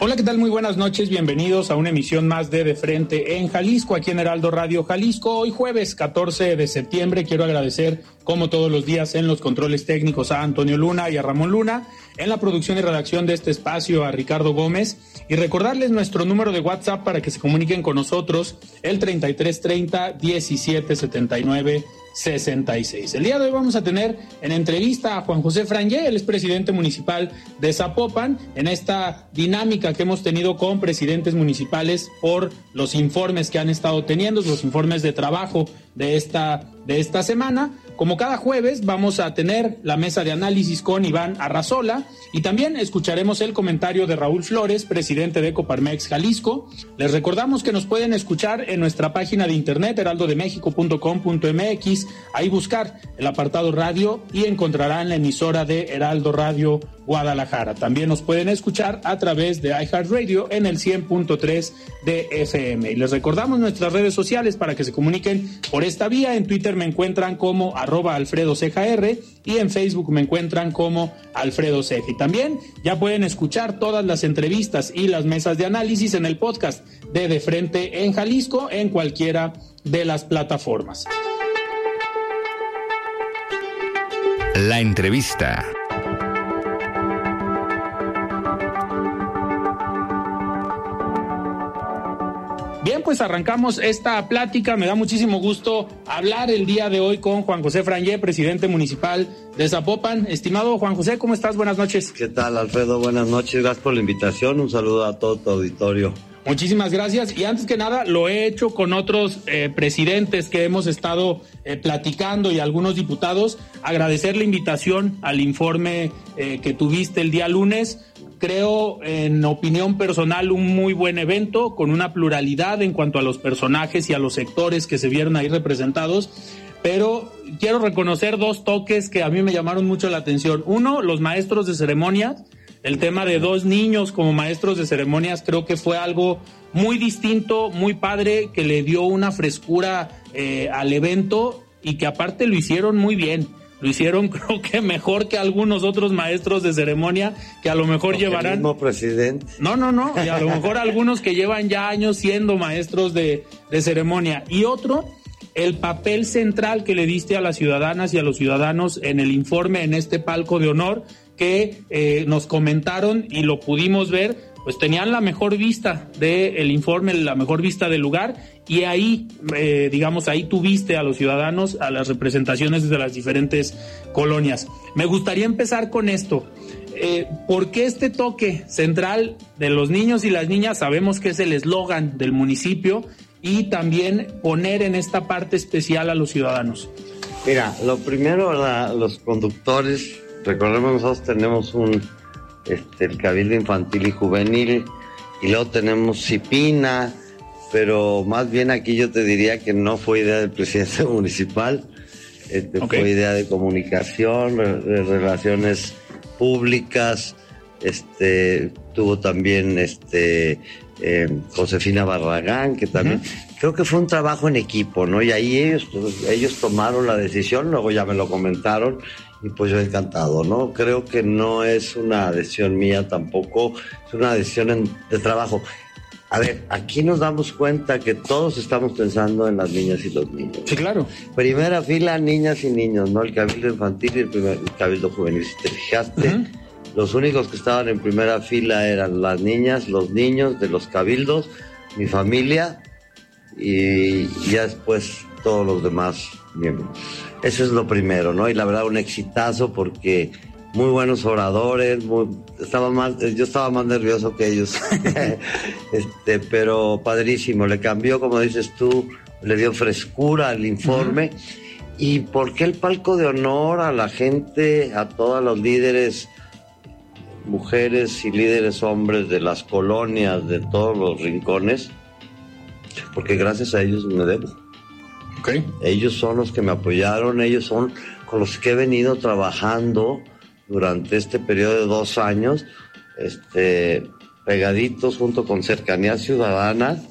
Hola, ¿qué tal? Muy buenas noches. Bienvenidos a una emisión más de De Frente en Jalisco, aquí en Heraldo Radio Jalisco. Hoy jueves 14 de septiembre quiero agradecer, como todos los días, en los controles técnicos a Antonio Luna y a Ramón Luna, en la producción y redacción de este espacio a Ricardo Gómez y recordarles nuestro número de WhatsApp para que se comuniquen con nosotros, el 3330 1779 66. El día de hoy vamos a tener en entrevista a Juan José Frangé, el es presidente municipal de Zapopan, en esta dinámica que hemos tenido con presidentes municipales por los informes que han estado teniendo, los informes de trabajo de esta, de esta semana. Como cada jueves vamos a tener la mesa de análisis con Iván Arrazola y también escucharemos el comentario de Raúl Flores, presidente de Coparmex Jalisco. Les recordamos que nos pueden escuchar en nuestra página de internet heraldodemexico.com.mx, ahí buscar el apartado radio y encontrarán la emisora de Heraldo Radio Guadalajara. También nos pueden escuchar a través de iHeartRadio en el 100.3 de FM. Y les recordamos nuestras redes sociales para que se comuniquen por esta vía. En Twitter me encuentran como arroba Alfredo y en Facebook me encuentran como Alfredo Ceja. Y también ya pueden escuchar todas las entrevistas y las mesas de análisis en el podcast de De Frente en Jalisco en cualquiera de las plataformas. La entrevista. Bien, pues arrancamos esta plática. Me da muchísimo gusto hablar el día de hoy con Juan José Frangé, presidente municipal de Zapopan. Estimado Juan José, ¿cómo estás? Buenas noches. ¿Qué tal, Alfredo? Buenas noches. Gracias por la invitación. Un saludo a todo tu auditorio. Muchísimas gracias. Y antes que nada, lo he hecho con otros eh, presidentes que hemos estado eh, platicando y algunos diputados. Agradecer la invitación al informe eh, que tuviste el día lunes creo, en opinión personal, un muy buen evento con una pluralidad en cuanto a los personajes y a los sectores que se vieron ahí representados. Pero quiero reconocer dos toques que a mí me llamaron mucho la atención. Uno, los maestros de ceremonias. El tema de dos niños como maestros de ceremonias creo que fue algo muy distinto, muy padre, que le dio una frescura eh, al evento y que aparte lo hicieron muy bien lo hicieron creo que mejor que algunos otros maestros de ceremonia que a lo mejor llevarán... El mismo presidente. No, no, no, y a lo mejor algunos que llevan ya años siendo maestros de, de ceremonia. Y otro, el papel central que le diste a las ciudadanas y a los ciudadanos en el informe, en este palco de honor, que eh, nos comentaron y lo pudimos ver pues tenían la mejor vista del informe, la mejor vista del lugar, y ahí, eh, digamos, ahí tuviste a los ciudadanos, a las representaciones de las diferentes colonias. Me gustaría empezar con esto. Eh, ¿Por qué este toque central de los niños y las niñas? Sabemos que es el eslogan del municipio y también poner en esta parte especial a los ciudadanos. Mira, lo primero, los conductores, recordemos nosotros tenemos un este, el Cabildo Infantil y Juvenil, y luego tenemos Cipina, pero más bien aquí yo te diría que no fue idea del presidente municipal, este, fue idea de comunicación, de relaciones públicas, este, tuvo también este, eh, Josefina Barragán, que también, creo que fue un trabajo en equipo, ¿no? Y ahí ellos, ellos tomaron la decisión, luego ya me lo comentaron, y pues yo encantado, ¿no? Creo que no es una decisión mía tampoco, es una decisión de trabajo. A ver, aquí nos damos cuenta que todos estamos pensando en las niñas y los niños. Sí, claro. Primera fila, niñas y niños, ¿no? El cabildo infantil y el, primer, cabildo juvenil. Si te fijaste, Los únicos que estaban en primera fila eran las niñas, los niños de los cabildos, mi familia y ya después todos los demás miembros. Eso es lo primero, ¿no? Y la verdad un exitazo porque muy buenos oradores, estaba más, yo estaba más nervioso que ellos, este, pero padrísimo, le cambió, como dices tú, le dio frescura al informe. ¿Y por qué el palco de honor a la gente, a todos los líderes, mujeres y líderes hombres de las colonias, de todos los rincones? Porque gracias a ellos me debo. Ellos son los que me apoyaron, ellos son con los que he venido trabajando durante este periodo de dos años, este, pegaditos junto con Cercanía Ciudadana,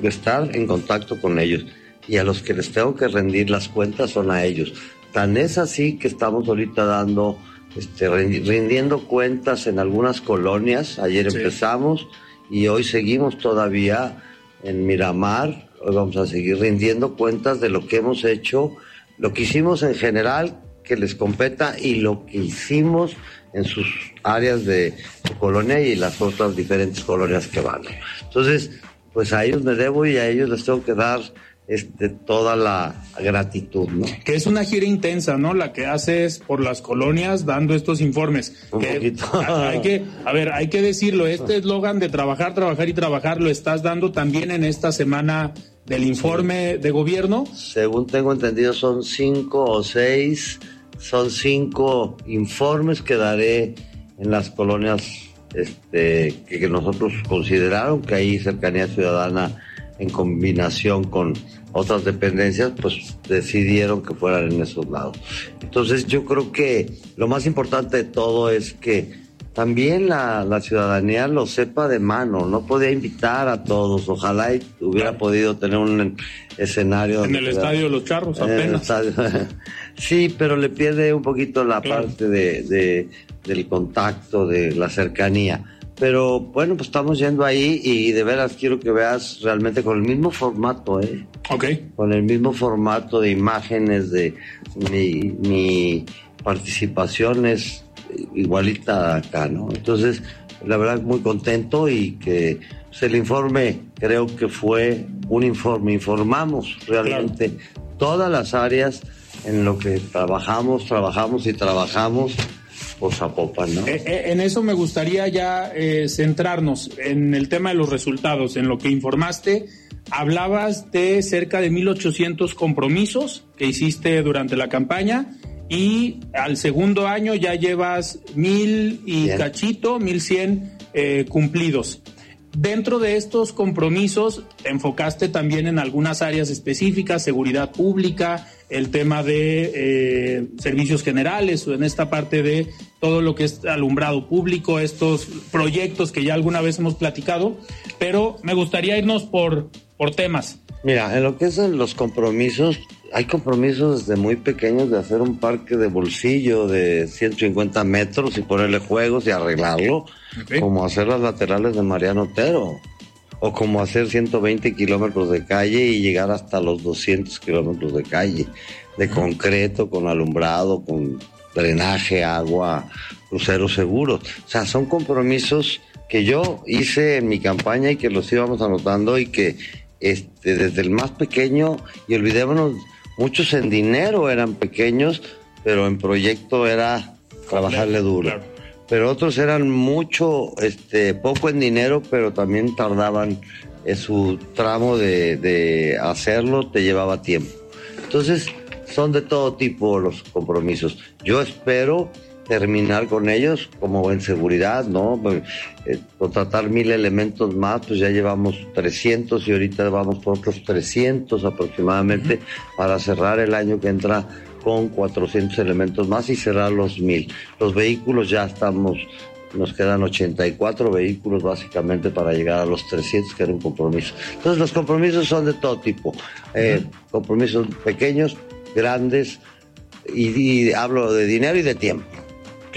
de estar en contacto con ellos. Y a los que les tengo que rendir las cuentas son a ellos. Tan es así que estamos ahorita dando, este, rindiendo cuentas en algunas colonias. Ayer empezamos y hoy seguimos todavía en Miramar. Vamos a seguir rindiendo cuentas de lo que hemos hecho, lo que hicimos en general que les competa y lo que hicimos en sus áreas de colonia y las otras diferentes colonias que van. Entonces, pues a ellos me debo y a ellos les tengo que dar este, toda la gratitud, ¿no? Que es una gira intensa, ¿no? La que haces por las colonias dando estos informes. Un poquito. Hay que, a ver, hay que decirlo, este eslogan de trabajar, trabajar y trabajar lo estás dando también en esta semana del informe de gobierno. Según tengo entendido, son cinco o seis son cinco informes que daré en las colonias este, que, nosotros consideraron que hay cercanía ciudadana en combinación con otras dependencias, pues decidieron que fueran en esos lados. Entonces yo creo que lo más importante de todo es que también la, ciudadanía lo sepa de mano, no podía invitar a todos, ojalá hubiera podido tener un escenario. En el estadio Los Charros apenas. sí, pero le pierde un poquito la parte de, del contacto, de la cercanía. Pero bueno, pues estamos yendo ahí y de veras quiero que veas realmente con el mismo formato, ¿eh? Ok. Con el mismo formato de imágenes, de mi, mi participación es igualita acá, ¿no? Entonces, la verdad, muy contento y que pues, el informe creo que fue un informe, informamos realmente todas las áreas en lo que trabajamos, trabajamos y trabajamos por Zapopan, ¿no? Eh, eh, en eso me gustaría ya eh, centrarnos en el tema de los resultados, en lo que informaste. Hablabas de cerca de 1.800 compromisos que hiciste durante la campaña y al segundo año ya llevas mil y cachito, mil cien eh, cumplidos. Dentro de estos compromisos, enfocaste también en algunas áreas específicas, seguridad pública, el tema de eh, servicios generales o en esta parte de todo lo que es alumbrado público, estos proyectos que ya alguna vez hemos platicado, pero me gustaría irnos por, por temas. Mira, en lo que es los compromisos, hay compromisos desde muy pequeños de hacer un parque de bolsillo de 150 metros y ponerle juegos y arreglarlo, como hacer las laterales de Mariano Otero, o como hacer 120 kilómetros de calle y llegar hasta los 200 kilómetros de calle, de concreto, con alumbrado, con drenaje, agua, cruceros seguros. O sea, son compromisos que yo hice en mi campaña y que los íbamos anotando y que este, desde el más pequeño, y olvidémonos Muchos en dinero eran pequeños, pero en proyecto era trabajarle duro. Pero otros eran mucho, este, poco en dinero, pero también tardaban en su tramo de, de hacerlo, te llevaba tiempo. Entonces, son de todo tipo los compromisos. Yo espero terminar con ellos como en seguridad, ¿no? Pues, eh, contratar mil elementos más, pues ya llevamos 300 y ahorita vamos por otros 300 aproximadamente para cerrar el año que entra con 400 elementos más y cerrar los mil. Los vehículos ya estamos, nos quedan 84 vehículos básicamente para llegar a los 300, que era un compromiso. Entonces los compromisos son de todo tipo, eh, compromisos pequeños, grandes, y hablo de dinero y de tiempo.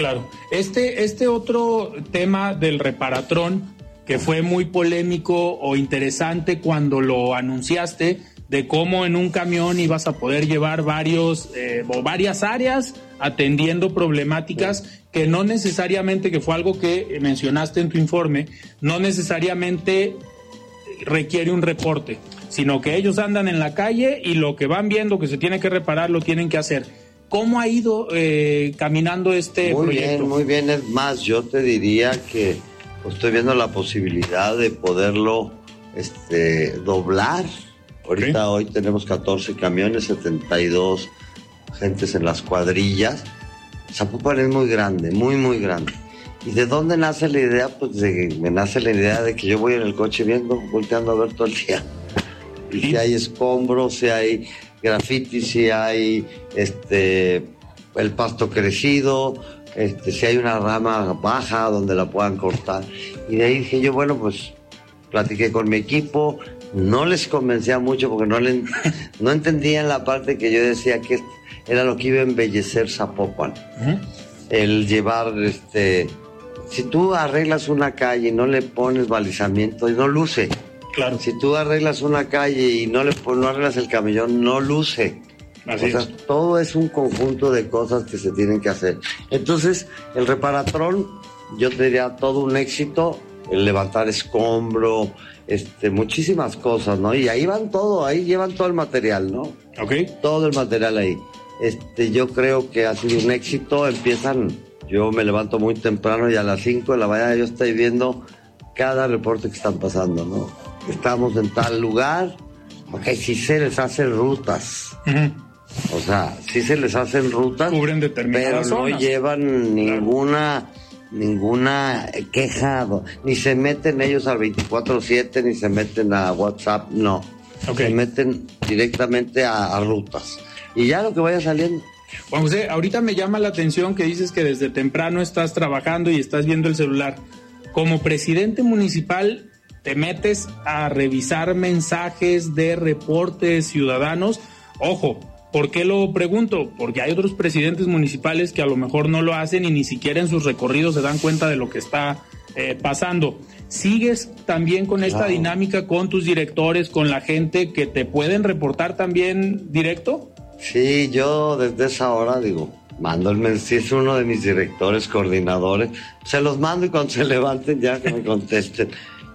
Claro. Este, este otro tema del reparatrón, que fue muy polémico o interesante cuando lo anunciaste, de cómo en un camión ibas a poder llevar varios eh, o varias áreas atendiendo problemáticas que no necesariamente, que fue algo que mencionaste en tu informe, no necesariamente requiere un reporte, sino que ellos andan en la calle y lo que van viendo que se tiene que reparar lo tienen que hacer. ¿Cómo ha ido eh, caminando este muy proyecto? Bien, muy bien, es más, yo te diría que estoy viendo la posibilidad de poderlo este, doblar. Ahorita hoy tenemos 14 camiones, 72 gentes en las cuadrillas. Zapopan es muy grande, muy, muy grande. ¿Y de dónde nace la idea? Pues de, me nace la idea de que yo voy en el coche viendo, volteando a ver todo el día. Y si hay escombros, si hay graffiti, si hay este el pasto crecido, este, si hay una rama baja donde la puedan cortar. Y de ahí dije yo, bueno, pues platiqué con mi equipo, no les convencía mucho porque no, le, no entendían la parte que yo decía que era lo que iba a embellecer Zapopan. El llevar, este, si tú arreglas una calle y no le pones balizamiento, no luce. Claro. Si tú arreglas una calle y no le no arreglas el camellón, no luce. Así o sea, es. todo es un conjunto de cosas que se tienen que hacer. Entonces, el reparatrón, yo te diría todo un éxito, el levantar escombro, este, muchísimas cosas, ¿no? Y ahí van todo, ahí llevan todo el material, ¿no? Ok. Todo el material ahí. Este, yo creo que ha sido un éxito. Empiezan, yo me levanto muy temprano y a las 5 de la mañana yo estoy viendo cada reporte que están pasando, ¿no? Estamos en tal lugar, ok, si se les hacen rutas. O sea, sí se les hacen rutas, Cubren pero no zonas. llevan ninguna ninguna queja, ni se meten ellos al 24/7, ni se meten a WhatsApp, no. Se meten directamente a, a rutas. Y ya lo que vaya saliendo. Juan José, ahorita me llama la atención que dices que desde temprano estás trabajando y estás viendo el celular. Como presidente municipal, te metes a revisar mensajes de reportes ciudadanos. Ojo, ¿por qué lo pregunto? Porque hay otros presidentes municipales que a lo mejor no lo hacen y ni siquiera en sus recorridos se dan cuenta de lo que está eh, pasando. ¿Sigues también con esta Claro. dinámica con tus directores, con la gente que te pueden reportar también directo? Sí, yo desde esa hora digo, mando el mensaje, es uno de mis directores, coordinadores, se los mando y cuando se levanten ya que me contesten.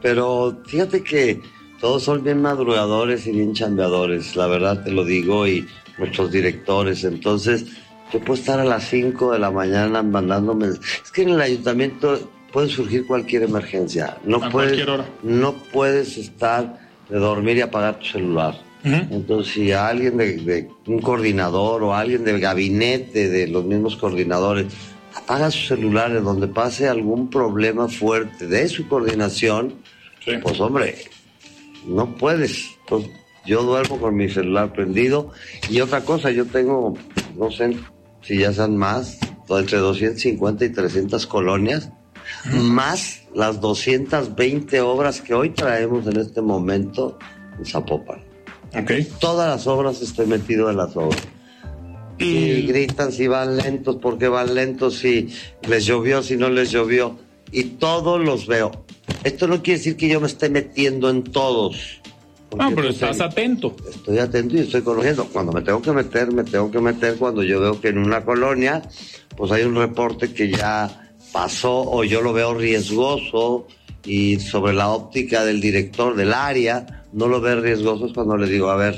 Pero fíjate que todos son bien madrugadores y bien chambeadores, la verdad te lo digo, y nuestros directores. Entonces, yo puedo estar a las 5 de la mañana mandándome. Es que en el ayuntamiento puede surgir cualquier emergencia. No A puedes, cualquier hora. no puedes estar de dormir y apagar tu celular. Entonces, si alguien de, de un coordinador o alguien del gabinete de los mismos coordinadores apaga sus celulares donde pase algún problema fuerte de su coordinación, Sí. pues hombre, no puedes. Entonces, yo duermo con mi celular prendido. Y otra cosa, yo tengo, no sé si ya sean más, entre 250 y 300 colonias, más las 220 obras que hoy traemos en este momento en Zapopan. Ok. Todas las obras estoy metido en las obras. Y Y gritan si van lentos, porque van lentos, si les llovió, si no les llovió. Y todos los veo. Esto no quiere decir que yo me esté metiendo en todos. no, pero estás se- atento. Estoy atento y estoy conociendo. Cuando me tengo que meter, me tengo que meter cuando yo veo que en una colonia, pues hay un reporte que ya pasó o yo lo veo riesgoso y sobre la óptica del director del área, no lo ve riesgoso es cuando le digo, a ver,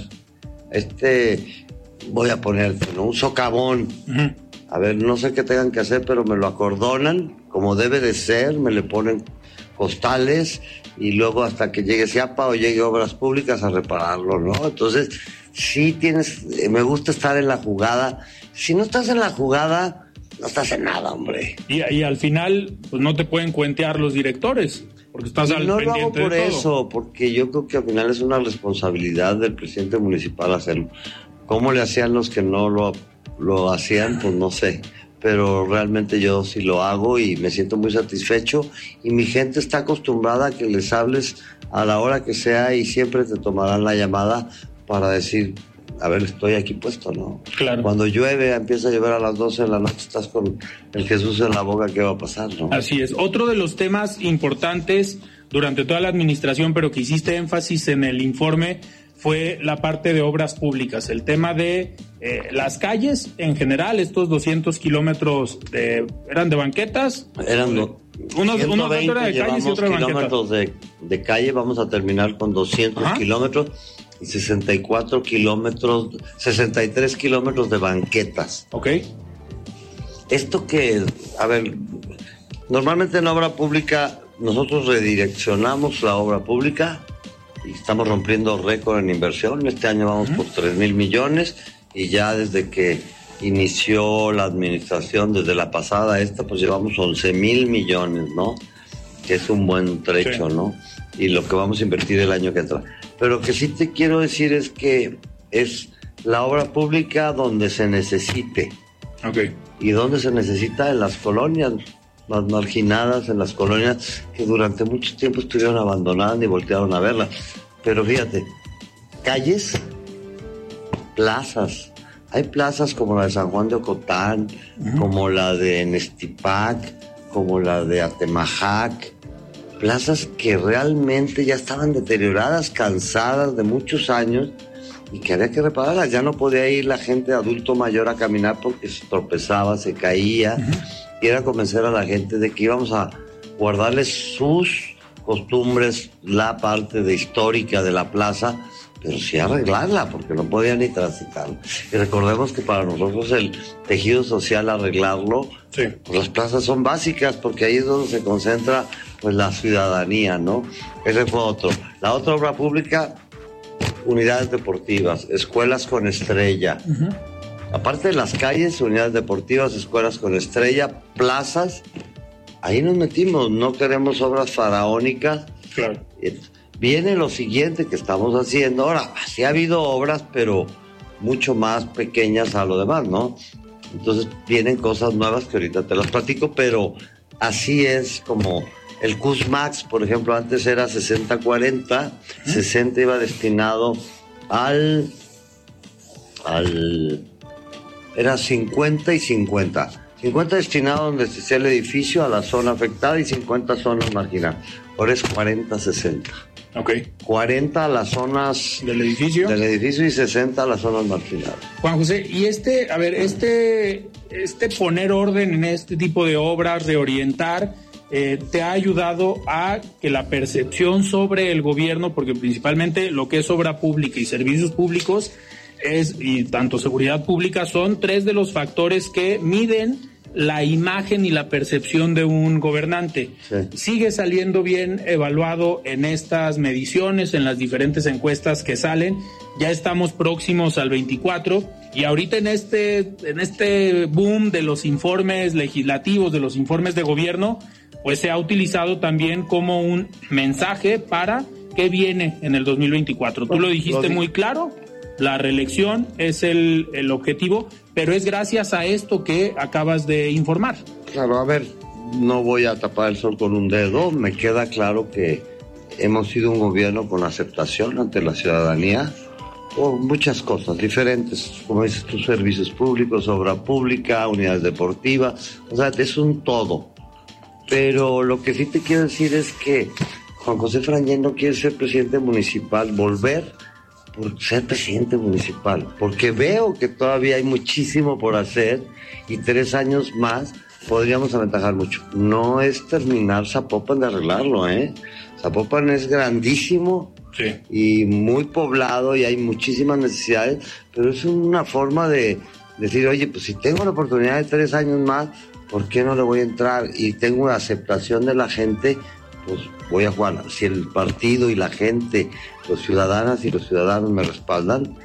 este, voy a ponerte, ¿no? Un socavón. Ujú. A ver, no sé qué tengan que hacer, pero me lo acordonan como debe de ser, me le ponen costales y luego hasta que llegue Ciapa o llegue Obras Públicas a repararlo, ¿no? Entonces, sí tienes, eh, me gusta estar en la jugada. Si no estás en la jugada, no estás en nada, hombre. Y, y al final, pues no te pueden cuentear los directores, porque estás al no lo hago por eso, porque yo creo que al final es una responsabilidad del presidente municipal hacerlo. ¿Cómo le hacían los que no lo, lo hacían? Pues no sé. Pero realmente yo sí lo hago y me siento muy satisfecho. Y mi gente está acostumbrada a que les hables a la hora que sea y siempre te tomarán la llamada para decir, a ver, estoy aquí puesto, ¿no? Claro. Cuando llueve, empieza a llover a las 12 de la noche, estás con el Jesús en la boca, ¿qué va a pasar, no? Así es. Otro de los temas importantes durante toda la administración, pero que hiciste énfasis en el informe, fue la parte de obras públicas, el tema de eh, las calles en general, estos 200 kilómetros de, eran de banquetas. Eran unos, unos de calles y otros kilómetros de, de, calle, vamos a terminar con 200 kilómetros y 64 kilómetros, 63 kilómetros de banquetas. Ok. Esto que, a ver, normalmente en obra pública nosotros redireccionamos la obra pública estamos rompiendo récord en inversión. Este año vamos por 3 mil millones y ya desde que inició la administración, desde la pasada esta, pues llevamos 11 mil millones, ¿no? Que es un buen trecho, ¿no? Y lo que vamos a invertir el año que entra. Pero lo que sí te quiero decir es que es la obra pública donde se necesite. Ok. Y donde se necesita en las colonias más marginadas, en las colonias que durante mucho tiempo estuvieron abandonadas y voltearon a verlas. Pero fíjate, calles, plazas. Hay plazas como la de San Juan de Ocotán, como la de Nestipac, como la de Atemajac, plazas que realmente ya estaban deterioradas, cansadas de muchos años y que había que repararlas. Ya no podía ir la gente adulto mayor a caminar porque se tropezaba, se caía. Era convencer a la gente de que íbamos a guardarles sus costumbres, la parte de histórica de la plaza, pero sí arreglarla, porque no podían ni transitar. Y recordemos que para nosotros el tejido social arreglarlo, pues las plazas son básicas, porque ahí es donde se concentra pues la ciudadanía, ¿no? Ese fue otro. La otra obra pública, unidades deportivas, escuelas con estrella. Aparte de las calles, unidades deportivas, escuelas con estrella, plazas, ahí nos metimos, no queremos obras faraónicas. Claro. Viene lo siguiente que estamos haciendo. Ahora, sí ha habido obras, pero mucho más pequeñas a lo demás, ¿no? Entonces vienen cosas nuevas que ahorita te las platico, pero así es como el CUSMAX, por ejemplo, antes era 60-40, 60 iba destinado al, al, era 50 y 50. 50 destinado donde esté el edificio, a la zona afectada y 50 zonas marginadas. Ahora es 40-60. Ok. 40 a las zonas del edificio. Del edificio y 60 a las zonas marginadas. Juan José, y este, a ver, este, este poner orden en este tipo de obras, reorientar, eh, te ha ayudado a que la percepción sobre el gobierno, porque principalmente lo que es obra pública y servicios públicos es, y tanto seguridad pública, son tres de los factores que miden la imagen y la percepción de un gobernante. Sigue saliendo bien evaluado en estas mediciones, en las diferentes encuestas que salen. Ya estamos próximos al 24 y ahorita en este, en este boom de los informes legislativos, de los informes de gobierno, pues se ha utilizado también como un mensaje para qué viene en el 2024. Tú lo dijiste muy claro, la reelección es el, el objetivo, pero es gracias a esto que acabas de informar. Claro, a ver, no voy a tapar el sol con un dedo, me queda claro que hemos sido un gobierno con aceptación ante la ciudadanía por muchas cosas diferentes, como dices, tus servicios públicos, obra pública, unidades deportivas, o sea, es un todo. Pero lo que sí te quiero decir es que Juan José Frangén no quiere ser presidente municipal, volver por ser presidente municipal, porque veo que todavía hay muchísimo por hacer y tres años más podríamos aventajar mucho. No es terminar Zapopan de arreglarlo, ¿eh? Zapopan es grandísimo y muy poblado y hay muchísimas necesidades, pero es una forma de decir, oye, pues si tengo la oportunidad de tres años más, ¿por qué no le voy a entrar? Y tengo una aceptación de la gente, pues voy a jugar. Si el partido y la gente, los ciudadanas y los ciudadanos me respaldan,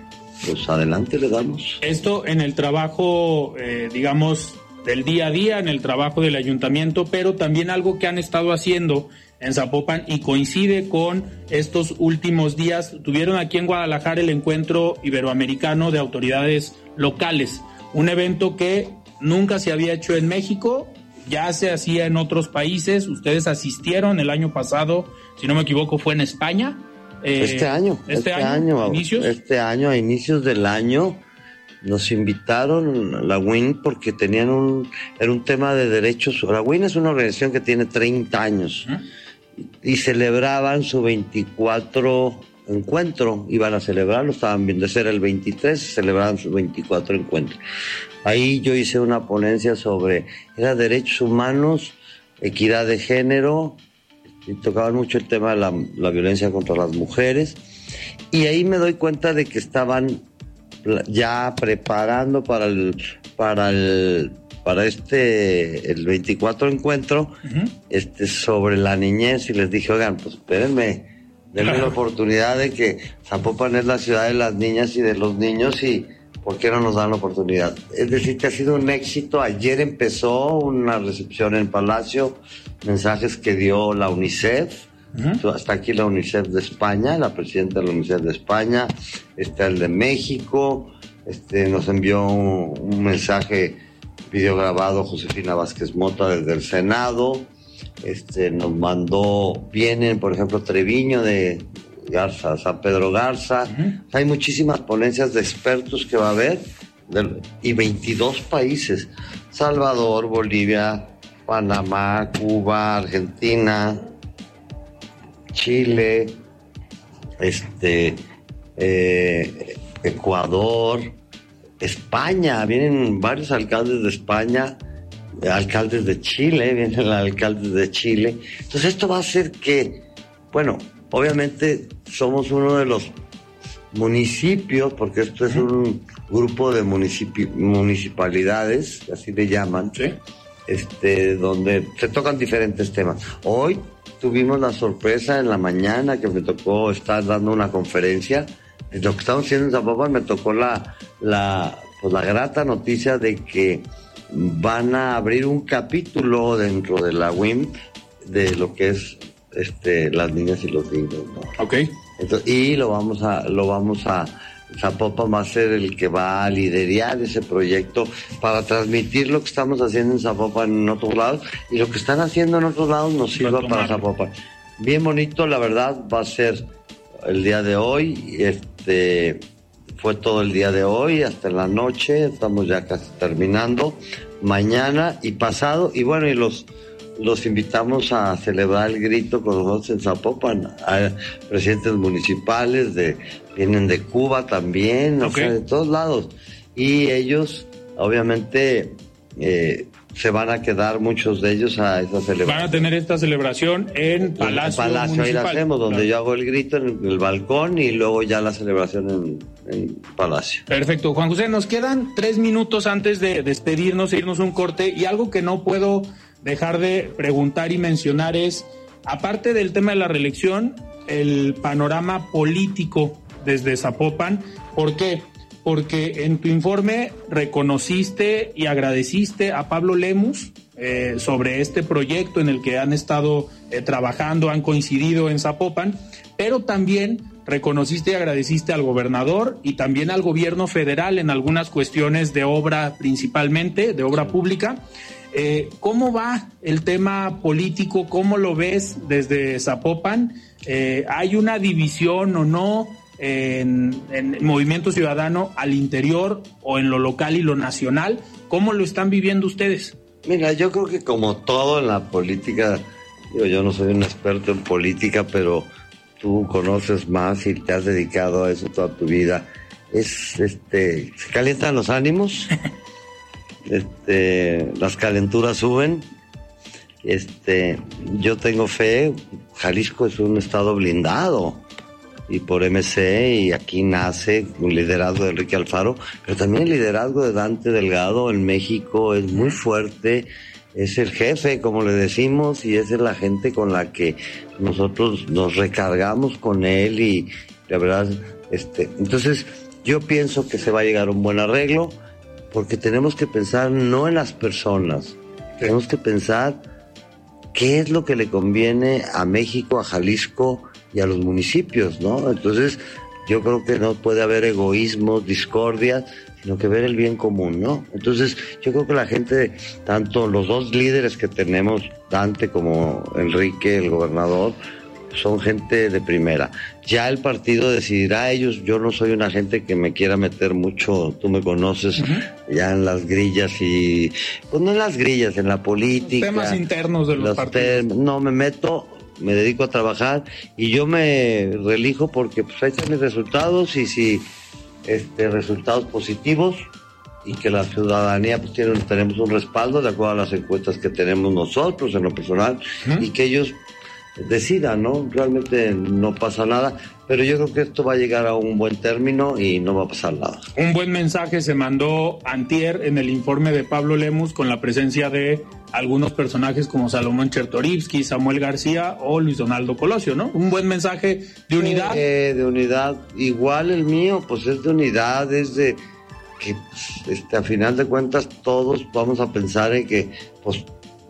pues adelante le damos. Esto en el trabajo, eh, digamos, del día a día, en el trabajo del ayuntamiento, pero también algo que han estado haciendo en Zapopan y coincide con estos últimos días. Tuvieron aquí en Guadalajara el encuentro iberoamericano de autoridades locales, un evento que nunca se había hecho en México, ya se hacía en otros países, ustedes asistieron el año pasado, si no me equivoco, fue en España. Eh, este año, este, este año, inicios. Este año, a inicios del año, nos invitaron a la WIN porque tenían un, era un tema de derechos. La WIN es una organización que tiene 30 años y celebraban su 24 encuentro, iban a celebrarlo, estaban viendo, ese era el 23, celebraban su 24 encuentro. Ahí yo hice una ponencia sobre, era derechos humanos, equidad de género, y tocaban mucho el tema de la, la violencia contra las mujeres, y ahí me doy cuenta de que estaban ya preparando para el, para el, para este, el 24 encuentro, este, sobre la niñez y les dije, oigan, pues espérenme, denme la oportunidad de que Zapopan es la ciudad de las niñas y de los niños y ¿por qué no nos dan la oportunidad? Es decir, que ha sido un éxito. Ayer empezó una recepción en Palacio, mensajes que dio la UNICEF, Está aquí la UNICEF de España, la presidenta de la UNICEF de España, está el de México, este, nos envió un, mensaje video grabado Josefina Vázquez Mota desde el Senado, este, nos mandó, vienen por ejemplo Treviño de Garza, San Pedro Garza, hay muchísimas ponencias de expertos que va a haber y 22 países, Salvador, Bolivia, Panamá, Cuba, Argentina, Chile, este, eh, Ecuador, España, vienen varios alcaldes de España, alcaldes de Chile, vienen alcaldes de Chile. Entonces esto va a hacer que, bueno, obviamente somos uno de los municipios, porque esto es un grupo de municipalidades, así le llaman, este, donde se tocan diferentes temas. Hoy tuvimos la sorpresa en la mañana que me tocó estar dando una conferencia. Lo que estamos haciendo en Zapopan me tocó la, la, pues la grata noticia de que van a abrir un capítulo dentro de la WIM de lo que es este, las niñas y los niños. ¿no? Ok. y lo vamos a, lo vamos a, Zapopan va a ser el que va a liderar ese proyecto para transmitir lo que estamos haciendo en Zapopan en otros lados y lo que están haciendo en otros lados nos sirva para Zapopan. Bien bonito, la verdad, va a ser el día de hoy. Este fue todo el día de hoy hasta la noche, estamos ya casi terminando. Mañana y pasado, y bueno, y los los invitamos a celebrar el grito con nosotros en Zapopan. Hay presidentes municipales, de, vienen de Cuba también, de todos lados. Y ellos, obviamente, eh, se van a quedar muchos de ellos a esa celebración. Van a tener esta celebración en Palacio. En Palacio, ahí la hacemos, donde yo hago el grito en el balcón y luego ya la celebración en, en, Palacio. Perfecto. Juan José, nos quedan tres minutos antes de despedirnos, e irnos un corte y algo que no puedo dejar de preguntar y mencionar es, aparte del tema de la reelección, el panorama político desde Zapopan. ¿Por qué? Porque en tu informe reconociste y agradeciste a Pablo Lemus eh, sobre este proyecto en el que han estado eh, trabajando, han coincidido en Zapopan, pero también reconociste y agradeciste al gobernador y también al gobierno federal en algunas cuestiones de obra principalmente, de obra pública. Eh, ¿Cómo va el tema político? ¿Cómo lo ves desde Zapopan? Eh, ¿Hay una división o no en, el movimiento ciudadano al interior o en lo local y lo nacional? ¿Cómo lo están viviendo ustedes? Mira, yo creo que como todo en la política, yo no soy un experto en política, pero tú conoces más y te has dedicado a eso toda tu vida. Es, este, se calientan los ánimos. este, las calenturas suben. Este, yo tengo fe, Jalisco es un estado blindado y por MC y aquí nace un liderazgo de Enrique Alfaro, pero también el liderazgo de Dante Delgado en México es muy fuerte, es el jefe, como le decimos, y es la gente con la que nosotros nos recargamos con él y la verdad, este, entonces yo pienso que se va a llegar a un buen arreglo porque tenemos que pensar no en las personas, tenemos que pensar qué es lo que le conviene a México, a Jalisco y a los municipios, ¿no? Entonces, yo creo que no puede haber egoísmo, discordia, sino que ver el bien común, ¿no? Entonces, yo creo que la gente, tanto los dos líderes que tenemos, Dante como Enrique, el gobernador, son gente de primera. Ya el partido decidirá ellos, yo no soy una gente que me quiera meter mucho, tú me conoces, ya en las grillas y, pues no en las grillas, en la política. Temas internos de los, partidos. no, me meto me dedico a trabajar y yo me relijo porque pues ahí están mis resultados y si este, resultados positivos y que la ciudadanía pues tiene, tenemos un respaldo de acuerdo a las encuestas que tenemos nosotros en lo personal y que ellos decidan, ¿no? Realmente no pasa nada, pero yo creo que esto va a llegar a un buen término y no va a pasar nada. Un buen mensaje se mandó antier en el informe de Pablo Lemus con la presencia de algunos personajes como Salomón Chertorivsky, Samuel García o Luis Donaldo Colosio, ¿no? Un buen mensaje de unidad. Eh, de unidad, igual el mío, pues es de unidad, es de que pues, este, a final de cuentas todos vamos a pensar en que, pues,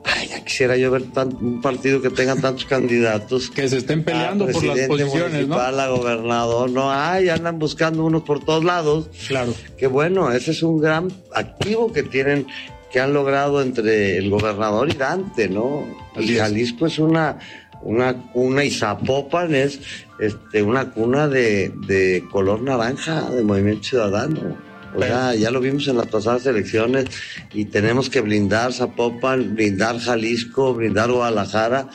ay, ya quisiera yo ver un partido que tenga tantos candidatos. Que se estén peleando por las posiciones, ¿no? a gobernador, no, ay, andan buscando unos por todos lados. Claro. Que bueno, ese es un gran activo que tienen que han logrado entre el gobernador y Dante, ¿no? Y Jalisco es una, una cuna y Zapopan es este, una cuna de, de color naranja de Movimiento Ciudadano. O sea, ya lo vimos en las pasadas elecciones y tenemos que blindar Zapopan, blindar Jalisco, blindar Guadalajara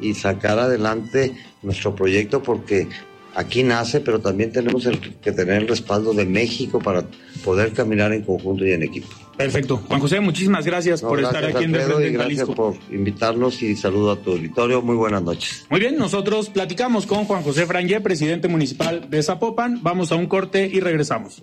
y sacar adelante nuestro proyecto porque aquí nace, pero también tenemos que tener el respaldo de México para poder caminar en conjunto y en equipo. Perfecto. Juan José, muchísimas gracias por estar aquí en De Frente en Gracias por invitarnos y saludo a tu auditorio. Muy buenas noches. Muy bien, nosotros platicamos con Juan José Frangé, presidente municipal de Zapopan. Vamos a un corte y regresamos.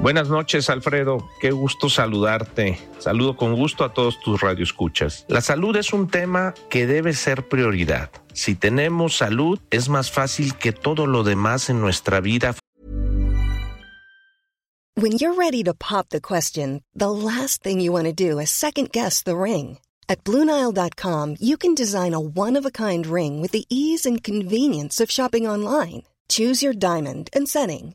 Buenas noches, Alfredo. Qué gusto saludarte. Saludo con gusto a todos tus radioescuchas. La salud es un tema que debe ser prioridad. Si tenemos salud, es más fácil que todo lo demás en nuestra vida When you're ready to pop the question, the last thing you want to do is second guess the ring. At Bluenile.com, you can design a one of a kind ring with the ease and convenience of shopping online. Choose your diamond and setting.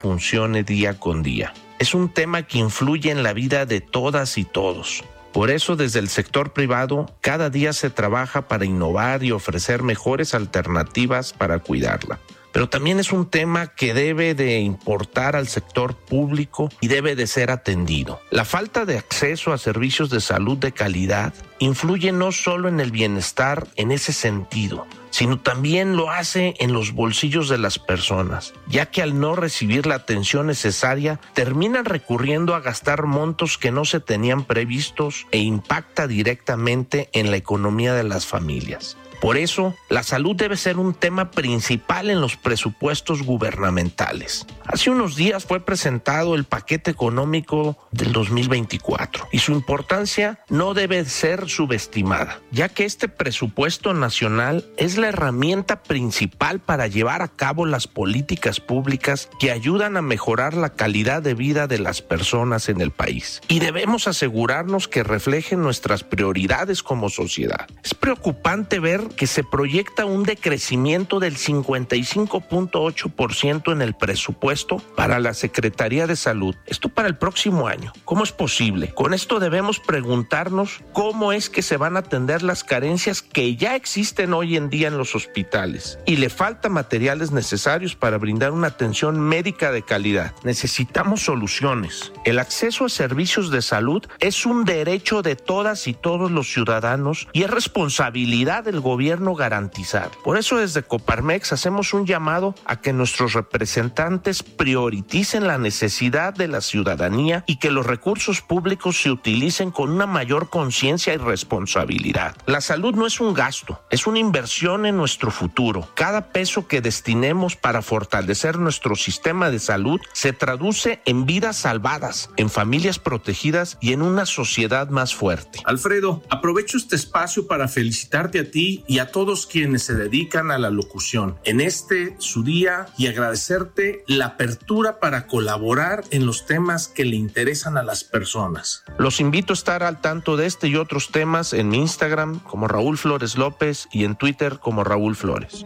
Funcione día con día. Es un tema que influye en la vida de todas y todos. Por eso desde el sector privado cada día se trabaja para innovar y ofrecer mejores alternativas para cuidarla pero también es un tema que debe de importar al sector público y debe de ser atendido. La falta de acceso a servicios de salud de calidad influye no solo en el bienestar en ese sentido, sino también lo hace en los bolsillos de las personas, ya que al no recibir la atención necesaria terminan recurriendo a gastar montos que no se tenían previstos e impacta directamente en la economía de las familias. Por eso, la salud debe ser un tema principal en los presupuestos gubernamentales. Hace unos días fue presentado el paquete económico del 2024 y su importancia no debe ser subestimada, ya que este presupuesto nacional es la herramienta principal para llevar a cabo las políticas públicas que ayudan a mejorar la calidad de vida de las personas en el país. Y debemos asegurarnos que reflejen nuestras prioridades como sociedad. Es preocupante ver que se proyecta un decrecimiento del 55.8% en el presupuesto para la Secretaría de Salud. Esto para el próximo año. ¿Cómo es posible? Con esto debemos preguntarnos cómo es que se van a atender las carencias que ya existen hoy en día en los hospitales y le falta materiales necesarios para brindar una atención médica de calidad. Necesitamos soluciones. El acceso a servicios de salud es un derecho de todas y todos los ciudadanos y es responsabilidad del gobierno garantizar. Por eso desde Coparmex hacemos un llamado a que nuestros representantes prioricen la necesidad de la ciudadanía y que los recursos públicos se utilicen con una mayor conciencia y responsabilidad. La salud no es un gasto, es una inversión en nuestro futuro. Cada peso que destinemos para fortalecer nuestro sistema de salud se traduce en vidas salvadas, en familias protegidas y en una sociedad más fuerte. Alfredo, aprovecho este espacio para felicitarte a ti y a todos quienes se dedican a la locución en este su día y agradecerte la apertura para colaborar en los temas que le interesan a las personas. Los invito a estar al tanto de este y otros temas en mi Instagram como Raúl Flores López y en Twitter como Raúl Flores.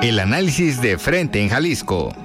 El análisis de frente en Jalisco.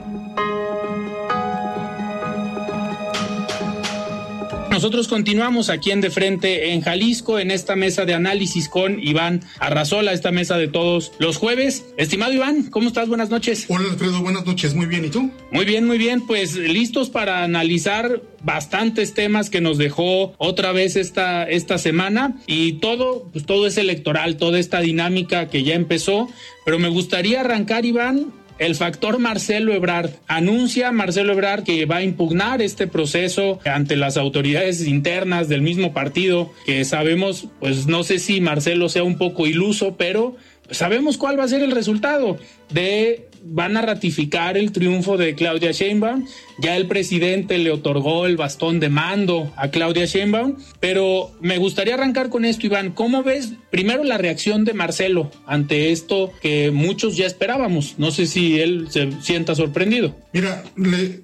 Nosotros continuamos aquí en De Frente en Jalisco, en esta mesa de análisis con Iván Arrazola, esta mesa de todos los jueves. Estimado Iván, ¿cómo estás? Buenas noches. Hola Alfredo, buenas noches. Muy bien, ¿y tú? Muy bien, muy bien. Pues listos para analizar bastantes temas que nos dejó otra vez esta, esta semana y todo, pues todo es electoral, toda esta dinámica que ya empezó. Pero me gustaría arrancar, Iván, el factor Marcelo Ebrard. Anuncia Marcelo Ebrard que va a impugnar este proceso ante las autoridades internas del mismo partido, que sabemos, pues no sé si Marcelo sea un poco iluso, pero sabemos cuál va a ser el resultado de van a ratificar el triunfo de Claudia Sheinbaum. Ya el presidente le otorgó el bastón de mando a Claudia Sheinbaum, pero me gustaría arrancar con esto, Iván. ¿Cómo ves primero la reacción de Marcelo ante esto que muchos ya esperábamos? No sé si él se sienta sorprendido. Mira,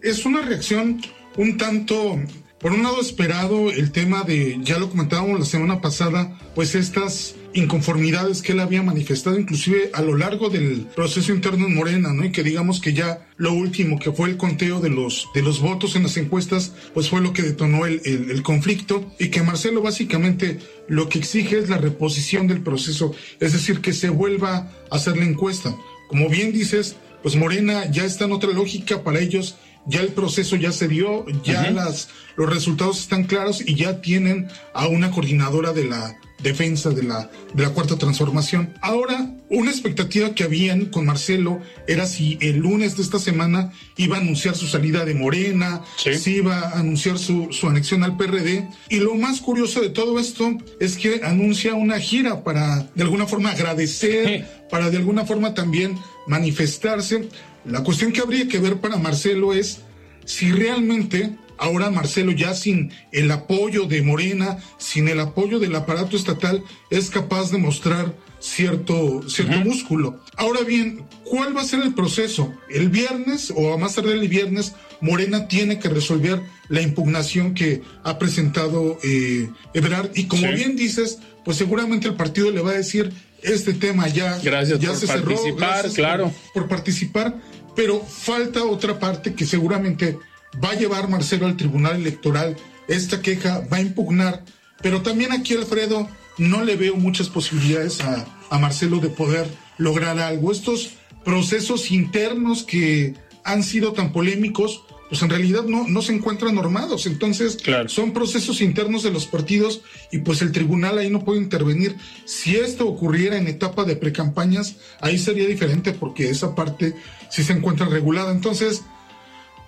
es una reacción un tanto por un lado esperado el tema de, ya lo comentábamos la semana pasada, pues estas inconformidades que él había manifestado inclusive a lo largo del proceso interno en Morena, ¿no? Y que digamos que ya lo último que fue el conteo de los, de los votos en las encuestas, pues fue lo que detonó el, el, el conflicto y que Marcelo básicamente lo que exige es la reposición del proceso, es decir, que se vuelva a hacer la encuesta. Como bien dices, pues Morena ya está en otra lógica para ellos ya el proceso ya se dio, ya las, los resultados están claros y ya tienen a una coordinadora de la defensa de la, de la cuarta transformación. Ahora, una expectativa que habían con Marcelo era si el lunes de esta semana iba a anunciar su salida de Morena, si iba a anunciar su, su anexión al PRD. Y lo más curioso de todo esto es que anuncia una gira para de alguna forma agradecer, para de alguna forma también manifestarse. La cuestión que habría que ver para Marcelo es si realmente ahora Marcelo ya sin el apoyo de Morena, sin el apoyo del aparato estatal, es capaz de mostrar cierto, cierto músculo. Ahora bien, ¿cuál va a ser el proceso? El viernes o a más tarde el viernes, Morena tiene que resolver la impugnación que ha presentado eh, Ebrard y como bien dices, pues seguramente el partido le va a decir este tema ya, Gracias ya por se cerró. participar, gracias claro. Por, por participar, pero falta otra parte que seguramente va a llevar Marcelo al Tribunal Electoral. Esta queja va a impugnar, pero también aquí Alfredo no le veo muchas posibilidades a, a Marcelo de poder lograr algo. Estos procesos internos que han sido tan polémicos, pues en realidad no, no se encuentran normados. Entonces, son procesos internos de los partidos y pues el tribunal ahí no puede intervenir. Si esto ocurriera en etapa de precampañas, ahí sería diferente porque esa parte sí se encuentra regulada. Entonces,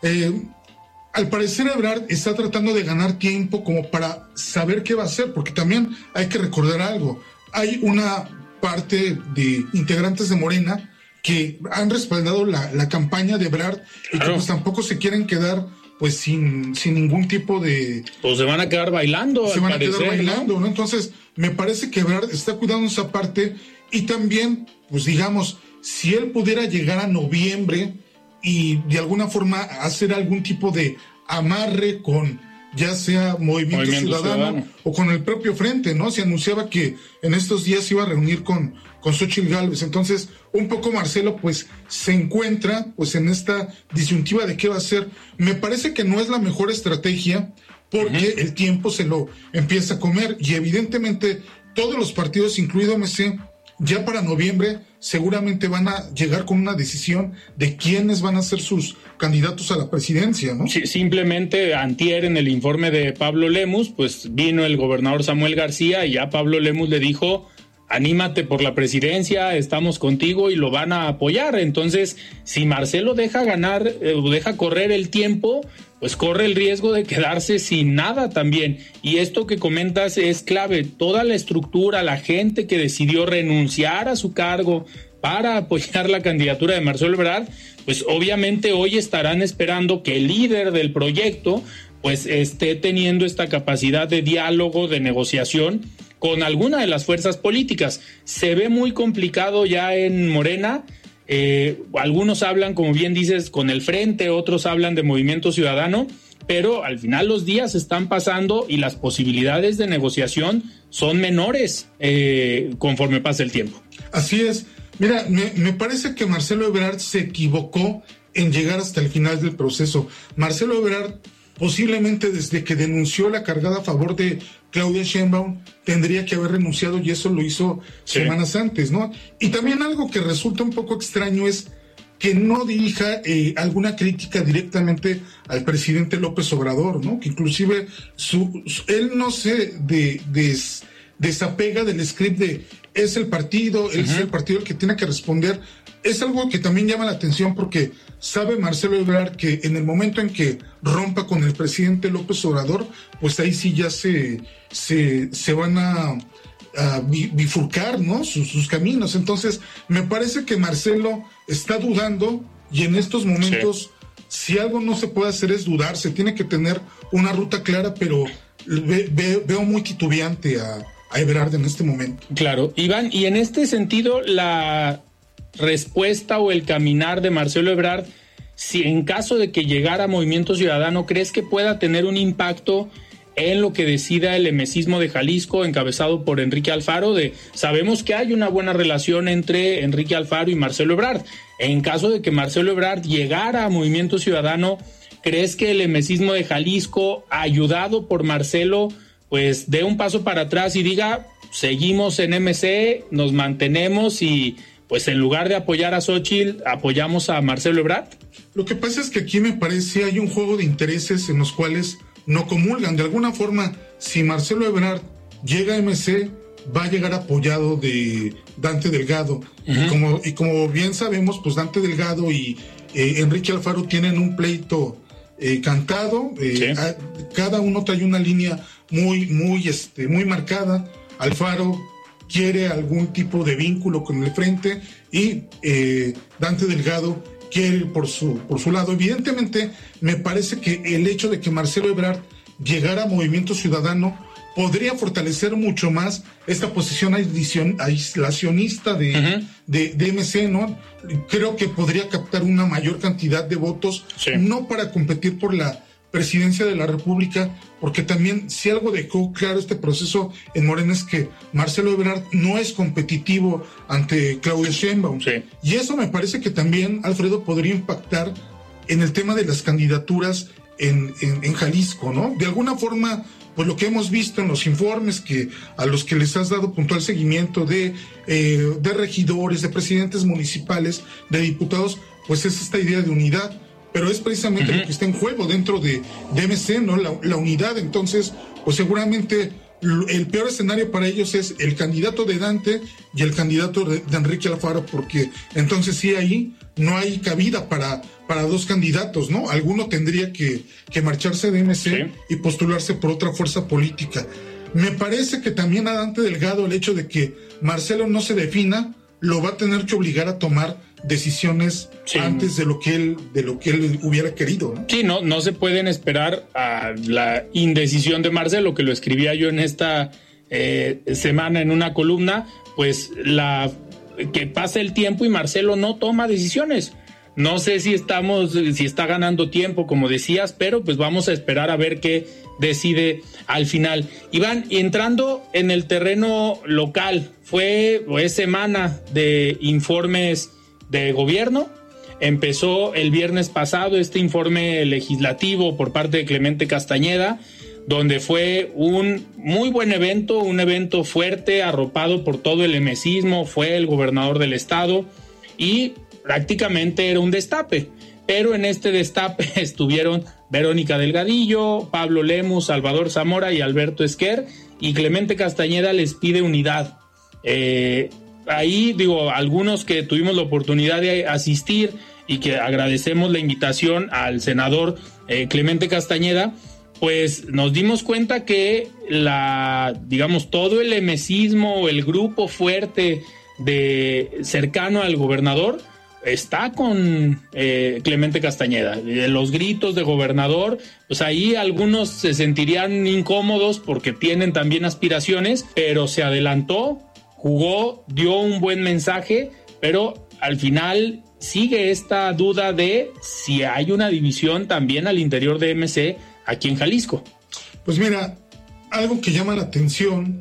eh, al parecer Ebrard está tratando de ganar tiempo como para saber qué va a hacer, porque también hay que recordar algo. Hay una parte de integrantes de Morena que han respaldado la, la campaña de Ebrard y que pues tampoco se quieren quedar pues sin, sin ningún tipo de... Pues se van a quedar bailando. Se al van a quedar bailando, ¿no? Entonces, me parece que Ebrard está cuidando esa parte y también, pues digamos, si él pudiera llegar a noviembre y de alguna forma hacer algún tipo de amarre con ya sea Movimiento, Ciudadano, o con el propio Frente, ¿no? Se anunciaba que en estos días se iba a reunir con, con Xochitl Galvez. Entonces, un poco Marcelo, pues, se encuentra, pues, en esta disyuntiva de qué va a hacer. Me parece que no es la mejor estrategia porque el tiempo se lo empieza a comer y evidentemente todos los partidos, incluido MC, ya para noviembre seguramente van a llegar con una decisión de quiénes van a ser sus candidatos a la presidencia, ¿no? Simplemente antier en el informe de Pablo Lemus, pues vino el gobernador Samuel García y ya Pablo Lemus le dijo, anímate por la presidencia, estamos contigo y lo van a apoyar. Entonces, si Marcelo deja ganar eh, o deja correr el tiempo, pues corre el riesgo de quedarse sin nada también. Y esto que comentas es clave. Toda la estructura, la gente que decidió renunciar a su cargo para apoyar la candidatura de Marcelo Ebrard, pues obviamente hoy estarán esperando que el líder del proyecto pues esté teniendo esta capacidad de diálogo, de negociación con alguna de las fuerzas políticas. Se ve muy complicado ya en Morena eh, algunos hablan, como bien dices, con el frente, otros hablan de movimiento ciudadano, pero al final los días están pasando y las posibilidades de negociación son menores eh, conforme pasa el tiempo. Así es. Mira, me, me parece que Marcelo Ebrard se equivocó en llegar hasta el final del proceso. Marcelo Ebrard posiblemente desde que denunció la cargada a favor de Claudia Sheinbaum tendría que haber renunciado y eso lo hizo semanas antes, ¿no? Y también algo que resulta un poco extraño es que no dirija eh, alguna crítica directamente al presidente López Obrador, ¿no? Que inclusive su, él no se de, desapega del script de es el partido, es el partido el que tiene que responder. Es algo que también llama la atención porque sabe Marcelo Ebrard que en el momento en que rompa con el presidente López Obrador, pues ahí sí ya se, se, se van a, bifurcar, ¿no? Sus, caminos. Entonces, me parece que Marcelo está dudando y en estos momentos, si algo no se puede hacer es dudar, se tiene que tener una ruta clara, pero veo muy titubeante a, a Ebrard en este momento. Claro, Iván, y en este sentido, la respuesta o el caminar de Marcelo Ebrard, si en caso de que llegara Movimiento Ciudadano, ¿crees que pueda tener un impacto en lo que decida el emesismo de Jalisco encabezado por Enrique Alfaro? De, sabemos que hay una buena relación entre Enrique Alfaro y Marcelo Ebrard. En caso de que Marcelo Ebrard llegara a Movimiento Ciudadano, ¿crees que el emesismo de Jalisco, ayudado por Marcelo, pues dé un paso para atrás y diga, seguimos en MC, nos mantenemos y pues en lugar de apoyar a Xochitl, apoyamos a Marcelo Ebrard? Lo que pasa es que aquí me parece hay un juego de intereses en los cuales no comulgan. De alguna forma, si Marcelo Ebrard llega a MC, va a llegar apoyado de Dante Delgado. y, como, y como bien sabemos, pues Dante Delgado y eh, Enrique Alfaro tienen un pleito eh, cantado. Eh, cada uno trae una línea muy, muy, este, muy marcada. Alfaro quiere algún tipo de vínculo con el frente y eh, Dante Delgado quiere ir por su, por su lado. Evidentemente, me parece que el hecho de que Marcelo Ebrard llegara a Movimiento Ciudadano podría fortalecer mucho más esta posición aislacionista de, de, MC, ¿no? Creo que podría captar una mayor cantidad de votos, no para competir por la presidencia de la República, porque también si algo dejó claro este proceso en Morena es que Marcelo Ebrard no es competitivo ante Claudia Sheinbaum. Y eso me parece que también, Alfredo, podría impactar en el tema de las candidaturas en, en, Jalisco, ¿no? De alguna forma, pues lo que hemos visto en los informes que a los que les has dado puntual seguimiento de, eh, de regidores, de presidentes municipales, de diputados, pues es esta idea de unidad pero es precisamente lo que está en juego dentro de, DMC, ¿no? La, unidad. Entonces, pues seguramente el peor escenario para ellos es el candidato de Dante y el candidato de, Enrique Alfaro, porque entonces sí ahí no hay cabida para, para dos candidatos, ¿no? Alguno tendría que, que marcharse de MC y postularse por otra fuerza política. Me parece que también a Dante Delgado el hecho de que Marcelo no se defina lo va a tener que obligar a tomar decisiones antes de lo que él de lo que él hubiera querido. ¿no? Sí, no, no se pueden esperar a la indecisión de Marcelo, que lo escribía yo en esta eh, semana en una columna, pues la que pase el tiempo y Marcelo no toma decisiones. No sé si estamos, si está ganando tiempo, como decías, pero pues vamos a esperar a ver qué decide al final. Iván, entrando en el terreno local, fue pues, semana de informes de gobierno. Empezó el viernes pasado este informe legislativo por parte de Clemente Castañeda, donde fue un muy buen evento, un evento fuerte, arropado por todo el emesismo, fue el gobernador del estado y prácticamente era un destape. Pero en este destape estuvieron Verónica Delgadillo, Pablo Lemus, Salvador Zamora y Alberto Esquer, y Clemente Castañeda les pide unidad. Eh, ahí digo, algunos que tuvimos la oportunidad de asistir y que agradecemos la invitación al senador eh, Clemente Castañeda, pues nos dimos cuenta que la, digamos, todo el emesismo, el grupo fuerte de cercano al gobernador, está con eh, Clemente Castañeda. Los gritos de gobernador, pues ahí algunos se sentirían incómodos porque tienen también aspiraciones, pero se adelantó, jugó, dio un buen mensaje, pero al final sigue esta duda de si hay una división también al interior de MC aquí en Jalisco. Pues mira, algo que llama la atención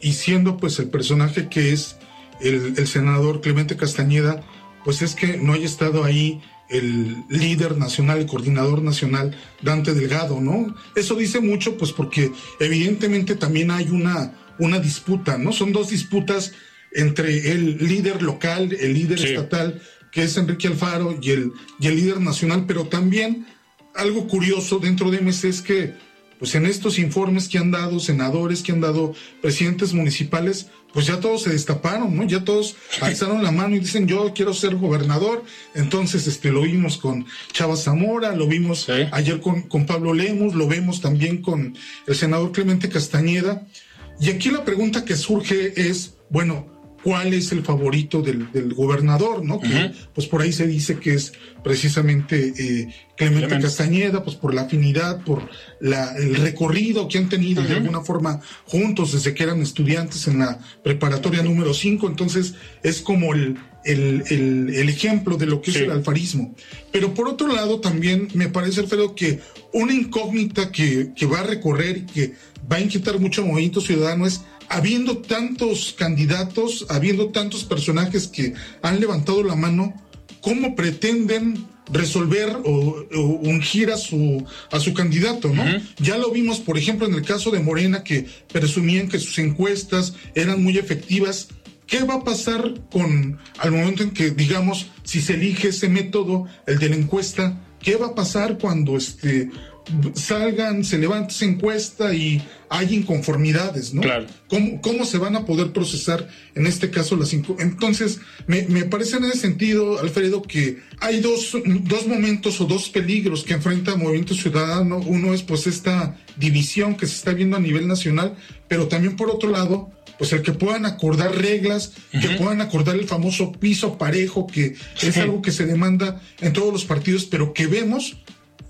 y siendo pues el personaje que es el, senador Clemente Castañeda, pues es que no haya estado ahí el líder nacional, el coordinador nacional, Dante Delgado, ¿no? Eso dice mucho, pues porque evidentemente también hay una, una disputa, ¿no? Son dos disputas entre el líder local, el líder estatal, que es Enrique Alfaro, y el, y el líder nacional, pero también algo curioso dentro de MC es que, pues en estos informes que han dado senadores, que han dado presidentes municipales, pues ya todos se destaparon, ¿no? Ya todos alzaron la mano y dicen, yo quiero ser gobernador. Entonces, este, lo vimos con Chava Zamora, lo vimos ayer con, con Pablo Lemus, lo vemos también con el senador Clemente Castañeda. Y aquí la pregunta que surge es, bueno, cuál es el favorito del, gobernador, ¿no? Que, pues por ahí se dice que es precisamente eh, Clemente, Castañeda, pues por la afinidad, por la, el recorrido que han tenido de alguna forma juntos desde que eran estudiantes en la preparatoria número 5, entonces es como el, el, el, ejemplo de lo que es el alfarismo. Pero por otro lado también me parece, Alfredo, que una incógnita que, que va a recorrer y que va a inquietar mucho al movimiento ciudadano es habiendo tantos candidatos, habiendo tantos personajes que han levantado la mano, ¿cómo pretenden resolver o, ungir a su, a su candidato, ¿no? Ya lo vimos, por ejemplo, en el caso de Morena, que presumían que sus encuestas eran muy efectivas. ¿Qué va a pasar con, al momento en que, digamos, si se elige ese método, el de la encuesta, qué va a pasar cuando este, salgan, se levante esa encuesta y hay inconformidades, ¿no? Claro. ¿Cómo, se van a poder procesar en este caso las Entonces, me, me, parece en ese sentido, Alfredo, que hay dos, dos momentos o dos peligros que enfrenta el Movimiento Ciudadano. Uno es pues esta división que se está viendo a nivel nacional, pero también por otro lado, pues el que puedan acordar reglas, que puedan acordar el famoso piso parejo, que es algo que se demanda en todos los partidos, pero que vemos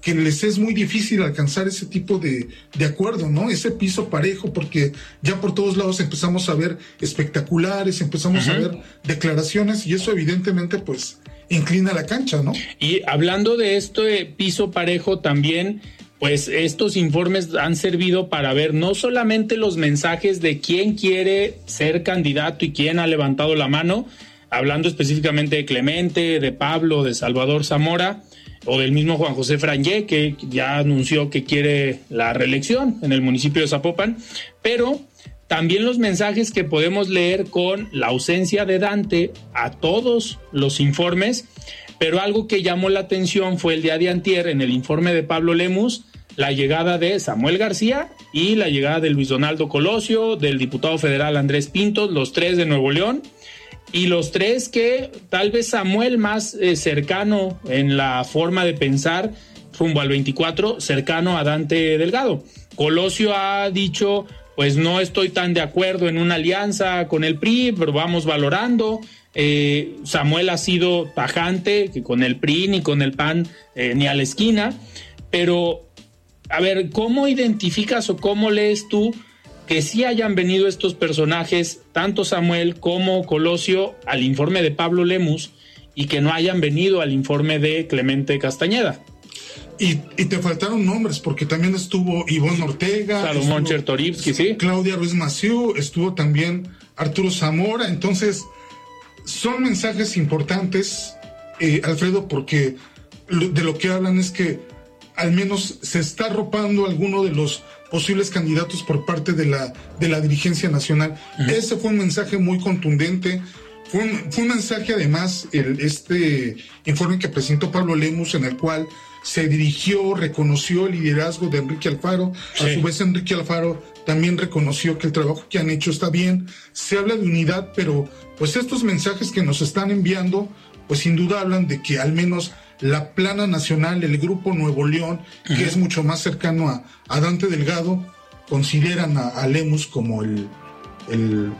que les es muy difícil alcanzar ese tipo de, de, acuerdo, ¿no? Ese piso parejo, porque ya por todos lados empezamos a ver espectaculares, empezamos a ver declaraciones y eso evidentemente pues inclina la cancha, ¿no? Y hablando de esto de piso parejo también, pues estos informes han servido para ver no solamente los mensajes de quién quiere ser candidato y quién ha levantado la mano, hablando específicamente de Clemente, de Pablo, de Salvador Zamora, o del mismo Juan José Frangé, que ya anunció que quiere la reelección en el municipio de Zapopan, pero también los mensajes que podemos leer con la ausencia de Dante a todos los informes, pero algo que llamó la atención fue el día de antier en el informe de Pablo Lemus, la llegada de Samuel García y la llegada de Luis Donaldo Colosio, del diputado federal Andrés Pinto, los tres de Nuevo León, y los tres que tal vez Samuel más eh, cercano en la forma de pensar rumbo al 24, cercano a Dante Delgado. Colosio ha dicho, pues no estoy tan de acuerdo en una alianza con el PRI, pero vamos valorando. Eh, Samuel ha sido tajante, que con el PRI ni con el PAN eh, ni a la esquina, pero a ver, ¿cómo identificas o cómo lees tú que sí hayan venido estos personajes, tanto Samuel como Colosio, al informe de Pablo Lemus y que no hayan venido al informe de Clemente Castañeda. Y, te faltaron nombres, porque también estuvo Ivonne Ortega. Salomón Chertorivsky, sí. Claudia Ruiz Maciú, estuvo también Arturo Zamora. Entonces, son mensajes importantes, eh, Alfredo, porque de lo que hablan es que al menos se está arropando alguno de los posibles candidatos por parte de la, de la dirigencia nacional. Ese fue un mensaje muy contundente. Fue un, fue un mensaje, además, el, este informe que presentó Pablo Lemus, en el cual se dirigió, reconoció el liderazgo de Enrique Alfaro. A su vez, Enrique Alfaro también reconoció que el trabajo que han hecho está bien. Se habla de unidad, pero pues estos mensajes que nos están enviando, pues sin duda hablan de que al menos la plana nacional, el grupo Nuevo León, que es mucho más cercano a, Dante Delgado, consideran a, Lemus como el,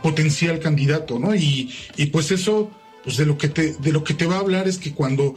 potencial candidato, ¿no? Y, y pues eso, pues de lo que te, de lo que te va a hablar es que cuando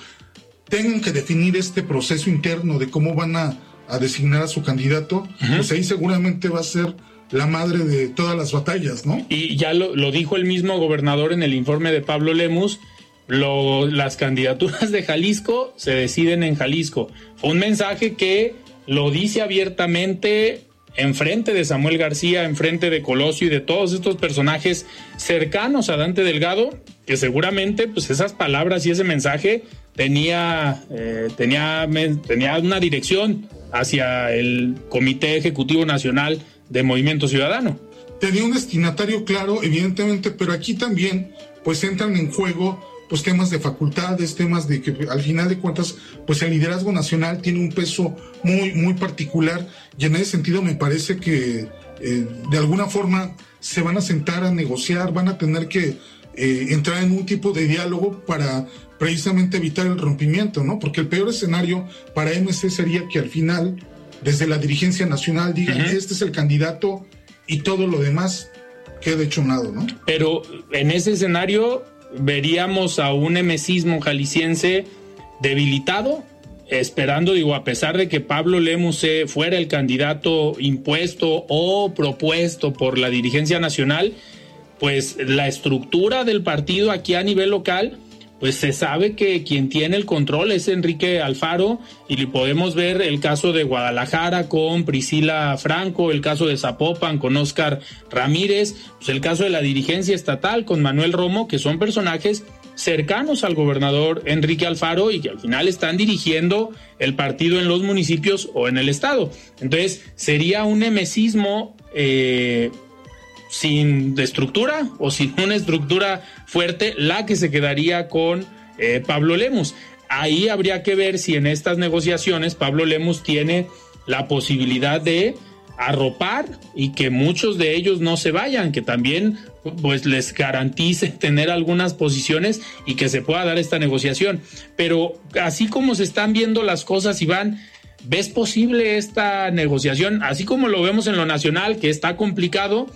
tengan que definir este proceso interno de cómo van a, designar a su candidato, pues ahí seguramente va a ser la madre de todas las batallas, ¿no? Y ya lo, dijo el mismo gobernador en el informe de Pablo Lemus, las candidaturas de Jalisco se deciden en Jalisco. Fue un mensaje que lo dice abiertamente en frente de Samuel García, en frente de Colosio y de todos estos personajes cercanos a Dante Delgado, que seguramente pues esas palabras y ese mensaje tenía, eh, tenía, tenía una dirección hacia el Comité Ejecutivo Nacional de Movimiento Ciudadano. Tenía un destinatario claro, evidentemente, pero aquí también pues entran en juego pues temas de facultades, temas de que al final de cuentas pues el liderazgo nacional tiene un peso muy muy particular y en ese sentido me parece que eh, de alguna forma se van a sentar a negociar, van a tener que eh, entrar en un tipo de diálogo para precisamente evitar el rompimiento, ¿no? Porque el peor escenario para MC sería que al final, desde la dirigencia nacional, digan, este es el candidato y todo lo demás quede hecho un lado, ¿no? Pero en ese escenario veríamos a un emesismo jalisciense debilitado, esperando, digo, a pesar de que Pablo Lemus fuera el candidato impuesto o propuesto por la dirigencia nacional, pues la estructura del partido aquí a nivel local pues se sabe que quien tiene el control es Enrique Alfaro y podemos ver el caso de Guadalajara con Priscila Franco, el caso de Zapopan con Oscar Ramírez, pues el caso de la dirigencia estatal con Manuel Romo, que son personajes cercanos al gobernador Enrique Alfaro y que al final están dirigiendo el partido en los municipios o en el estado. Entonces sería un nemesismo eh, sin estructura o sin una estructura fuerte la que se quedaría con eh, Pablo Lemus. Ahí habría que ver si en estas negociaciones Pablo Lemus tiene la posibilidad de arropar y que muchos de ellos no se vayan, que también pues les garantice tener algunas posiciones y que se pueda dar esta negociación. Pero así como se están viendo las cosas, Iván, ¿ves posible esta negociación? Así como lo vemos en lo nacional, que está complicado,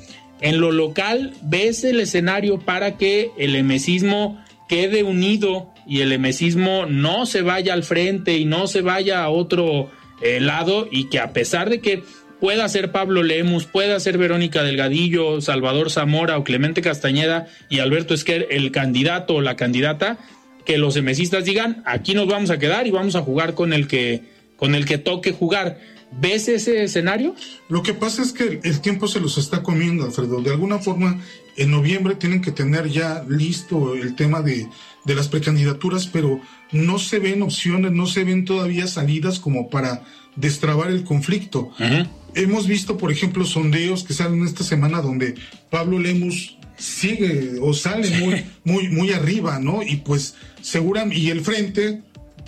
en lo local, ¿ves el escenario para que el emesismo quede unido y el emesismo no se vaya al frente y no se vaya a otro eh, lado y que a pesar de que pueda ser Pablo Lemus, pueda ser Verónica Delgadillo, Salvador Zamora o Clemente Castañeda y Alberto Esquer el candidato o la candidata, que los emesistas digan, aquí nos vamos a quedar y vamos a jugar con el que, con el que toque jugar. ¿Ves ese escenario? Lo que pasa es que el tiempo se los está comiendo, Alfredo. De alguna forma, en noviembre tienen que tener ya listo el tema de, las precandidaturas, pero no se ven opciones, no se ven todavía salidas como para destrabar el conflicto. Hemos visto, por ejemplo, sondeos que salen esta semana donde Pablo Lemus sigue o sale muy, muy, muy arriba, ¿no? Y pues seguramente, y el frente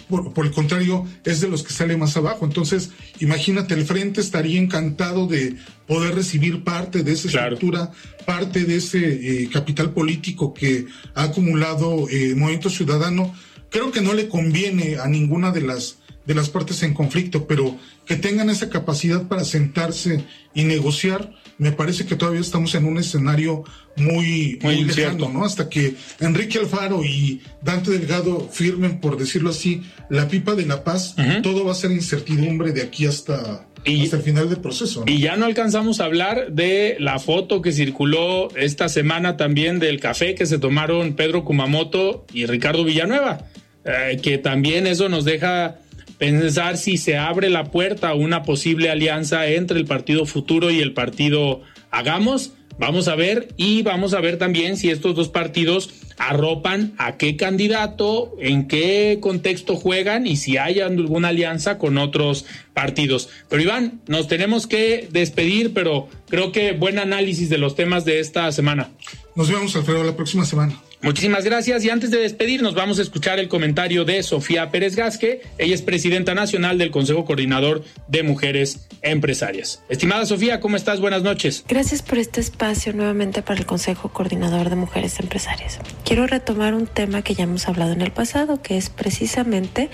por, el contrario, es de los que sale más abajo. Entonces, imagínate, el frente estaría encantado de poder recibir parte de esa estructura, parte de ese eh, capital político que ha acumulado eh, Movimiento Ciudadano. Creo que no le conviene a ninguna de las de las partes en conflicto, pero que tengan esa capacidad para sentarse y negociar, me parece que todavía estamos en un escenario muy, muy, lejano, ¿no? Hasta que Enrique Alfaro y Dante Delgado firmen, por decirlo así, la pipa de la paz, todo va a ser incertidumbre de aquí hasta, hasta el final del proceso. Y ya no alcanzamos a hablar de la foto que circuló esta semana también del café que se tomaron Pedro Kumamoto y Ricardo Villanueva, eh, que también eso nos deja pensar si se abre la puerta a una posible alianza entre el Partido Futuro y el Partido Hagamos. Vamos a ver y vamos a ver también si estos dos partidos arropan a qué candidato, en qué contexto juegan y si hay alguna alianza con otros partidos. Pero Iván, nos tenemos que despedir, pero creo que buen análisis de los temas de esta semana. Nos vemos, Alfredo, la próxima semana. Muchísimas gracias y antes de despedirnos vamos a escuchar el comentario de Sofía Pérez Gasque. Ella es presidenta nacional del Consejo Coordinador de Mujeres Empresarias. Estimada Sofía, ¿cómo estás? Buenas noches. Gracias por este espacio nuevamente para el Consejo Coordinador de Mujeres Empresarias. Quiero retomar un tema que ya hemos hablado en el pasado, que es precisamente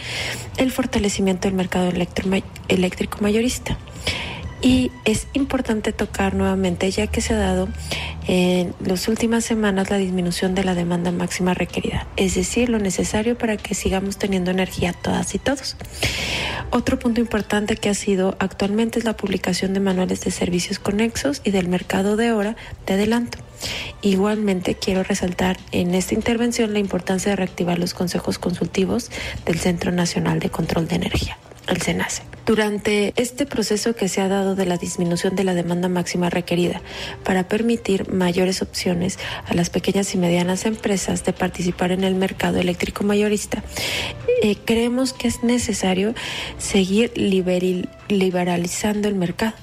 el fortalecimiento del mercado eléctrico mayorista. Y es importante tocar nuevamente, ya que se ha dado en las últimas semanas la disminución de la demanda máxima requerida, es decir, lo necesario para que sigamos teniendo energía todas y todos. Otro punto importante que ha sido actualmente es la publicación de manuales de servicios conexos y del mercado de hora de adelanto. Igualmente quiero resaltar en esta intervención la importancia de reactivar los consejos consultivos del Centro Nacional de Control de Energía el SENACE. Durante este proceso que se ha dado de la disminución de la demanda máxima requerida para permitir mayores opciones a las pequeñas y medianas empresas de participar en el mercado eléctrico mayorista, eh, creemos que es necesario seguir liberalizando el mercado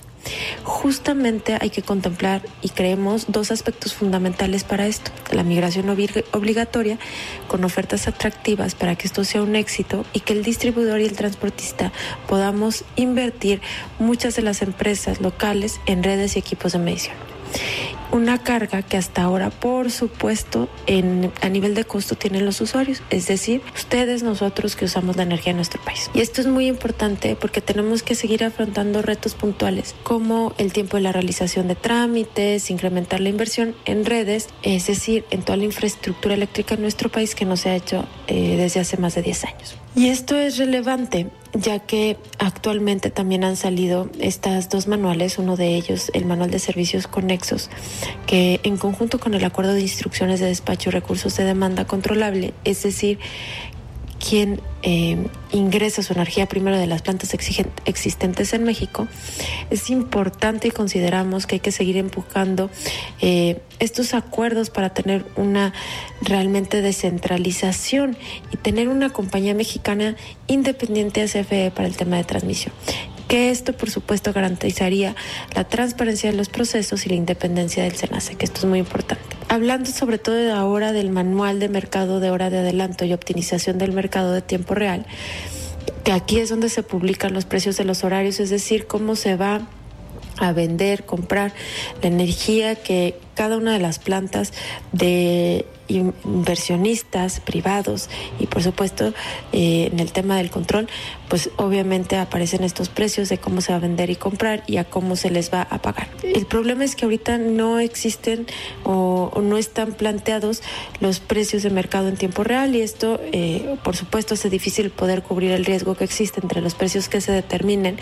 Justamente hay que contemplar y creemos dos aspectos fundamentales para esto. La migración obligatoria con ofertas atractivas para que esto sea un éxito y que el distribuidor y el transportista podamos invertir muchas de las empresas locales en redes y equipos de medición una carga que hasta ahora, por supuesto, en, a nivel de costo tienen los usuarios, es decir, ustedes, nosotros que usamos la energía en nuestro país. Y esto es muy importante porque tenemos que seguir afrontando retos puntuales como el tiempo de la realización de trámites, incrementar la inversión en redes, es decir, en toda la infraestructura eléctrica en nuestro país que no se ha hecho eh, desde hace más de 10 años. Y esto es relevante ya que actualmente también han salido estas dos manuales, uno de ellos el manual de servicios conexos, que en conjunto con el acuerdo de instrucciones de despacho y recursos de demanda controlable, es decir, quien eh, ingresa su energía primero de las plantas existentes en México, es importante y consideramos que hay que seguir empujando eh, estos acuerdos para tener una realmente descentralización y tener una compañía mexicana independiente a CFE para el tema de transmisión que esto por supuesto garantizaría la transparencia de los procesos y la independencia del SENACE, que esto es muy importante. Hablando sobre todo ahora del manual de mercado de hora de adelanto y optimización del mercado de tiempo real, que aquí es donde se publican los precios de los horarios, es decir, cómo se va a vender, comprar la energía que cada una de las plantas de inversionistas privados y por supuesto eh, en el tema del control pues obviamente aparecen estos precios de cómo se va a vender y comprar y a cómo se les va a pagar. El problema es que ahorita no existen o, no están planteados los precios de mercado en tiempo real y esto eh, por supuesto hace difícil poder cubrir el riesgo que existe entre los precios que se determinen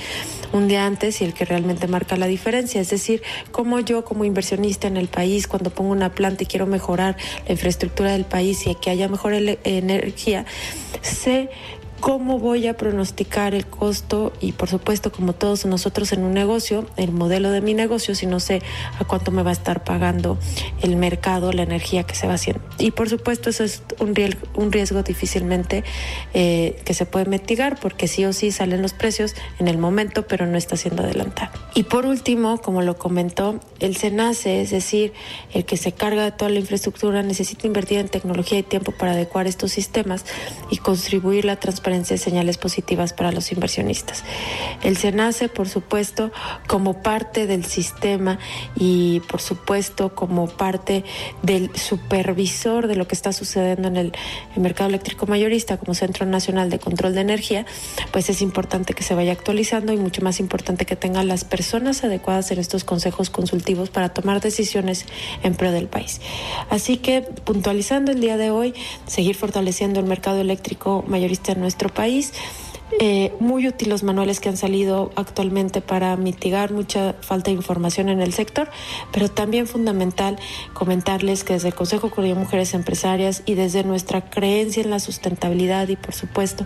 un día antes y el que realmente marca la diferencia. Es decir, como yo como inversionista en el país cuando pongo una planta y quiero mejorar la infraestructura del país y que haya mejor energía, sé cómo voy a pronosticar el costo y por supuesto como todos nosotros en un negocio, el modelo de mi negocio, si no sé a cuánto me va a estar pagando el mercado, la energía que se va haciendo. Y por supuesto eso es un riesgo, un riesgo difícilmente eh, que se puede mitigar porque sí o sí salen los precios en el momento, pero no está siendo adelantado. Y por último, como lo comentó, el SENACE, es decir, el que se carga de toda la infraestructura, necesita invertir en tecnología y tiempo para adecuar estos sistemas y contribuir la transparencia señales positivas para los inversionistas. El SENACE, por supuesto, como parte del sistema y por supuesto como parte del supervisor de lo que está sucediendo en el, mercado eléctrico mayorista como Centro Nacional de Control de Energía, pues es importante que se vaya actualizando y mucho más importante que tenga las personas adecuadas en estos consejos consultivos para tomar decisiones en pro del país. Así que puntualizando el día de hoy, seguir fortaleciendo el mercado eléctrico mayorista en nuestro país Eh, muy útiles los manuales que han salido actualmente para mitigar mucha falta de información en el sector, pero también fundamental comentarles que desde el Consejo de Mujeres Empresarias y desde nuestra creencia en la sustentabilidad y por supuesto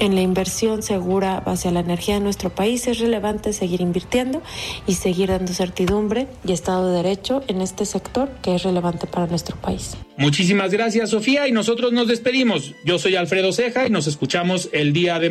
en la inversión segura hacia la energía de nuestro país es relevante seguir invirtiendo y seguir dando certidumbre y Estado de Derecho en este sector que es relevante para nuestro país. Muchísimas gracias Sofía y nosotros nos despedimos. Yo soy Alfredo Ceja y nos escuchamos el día de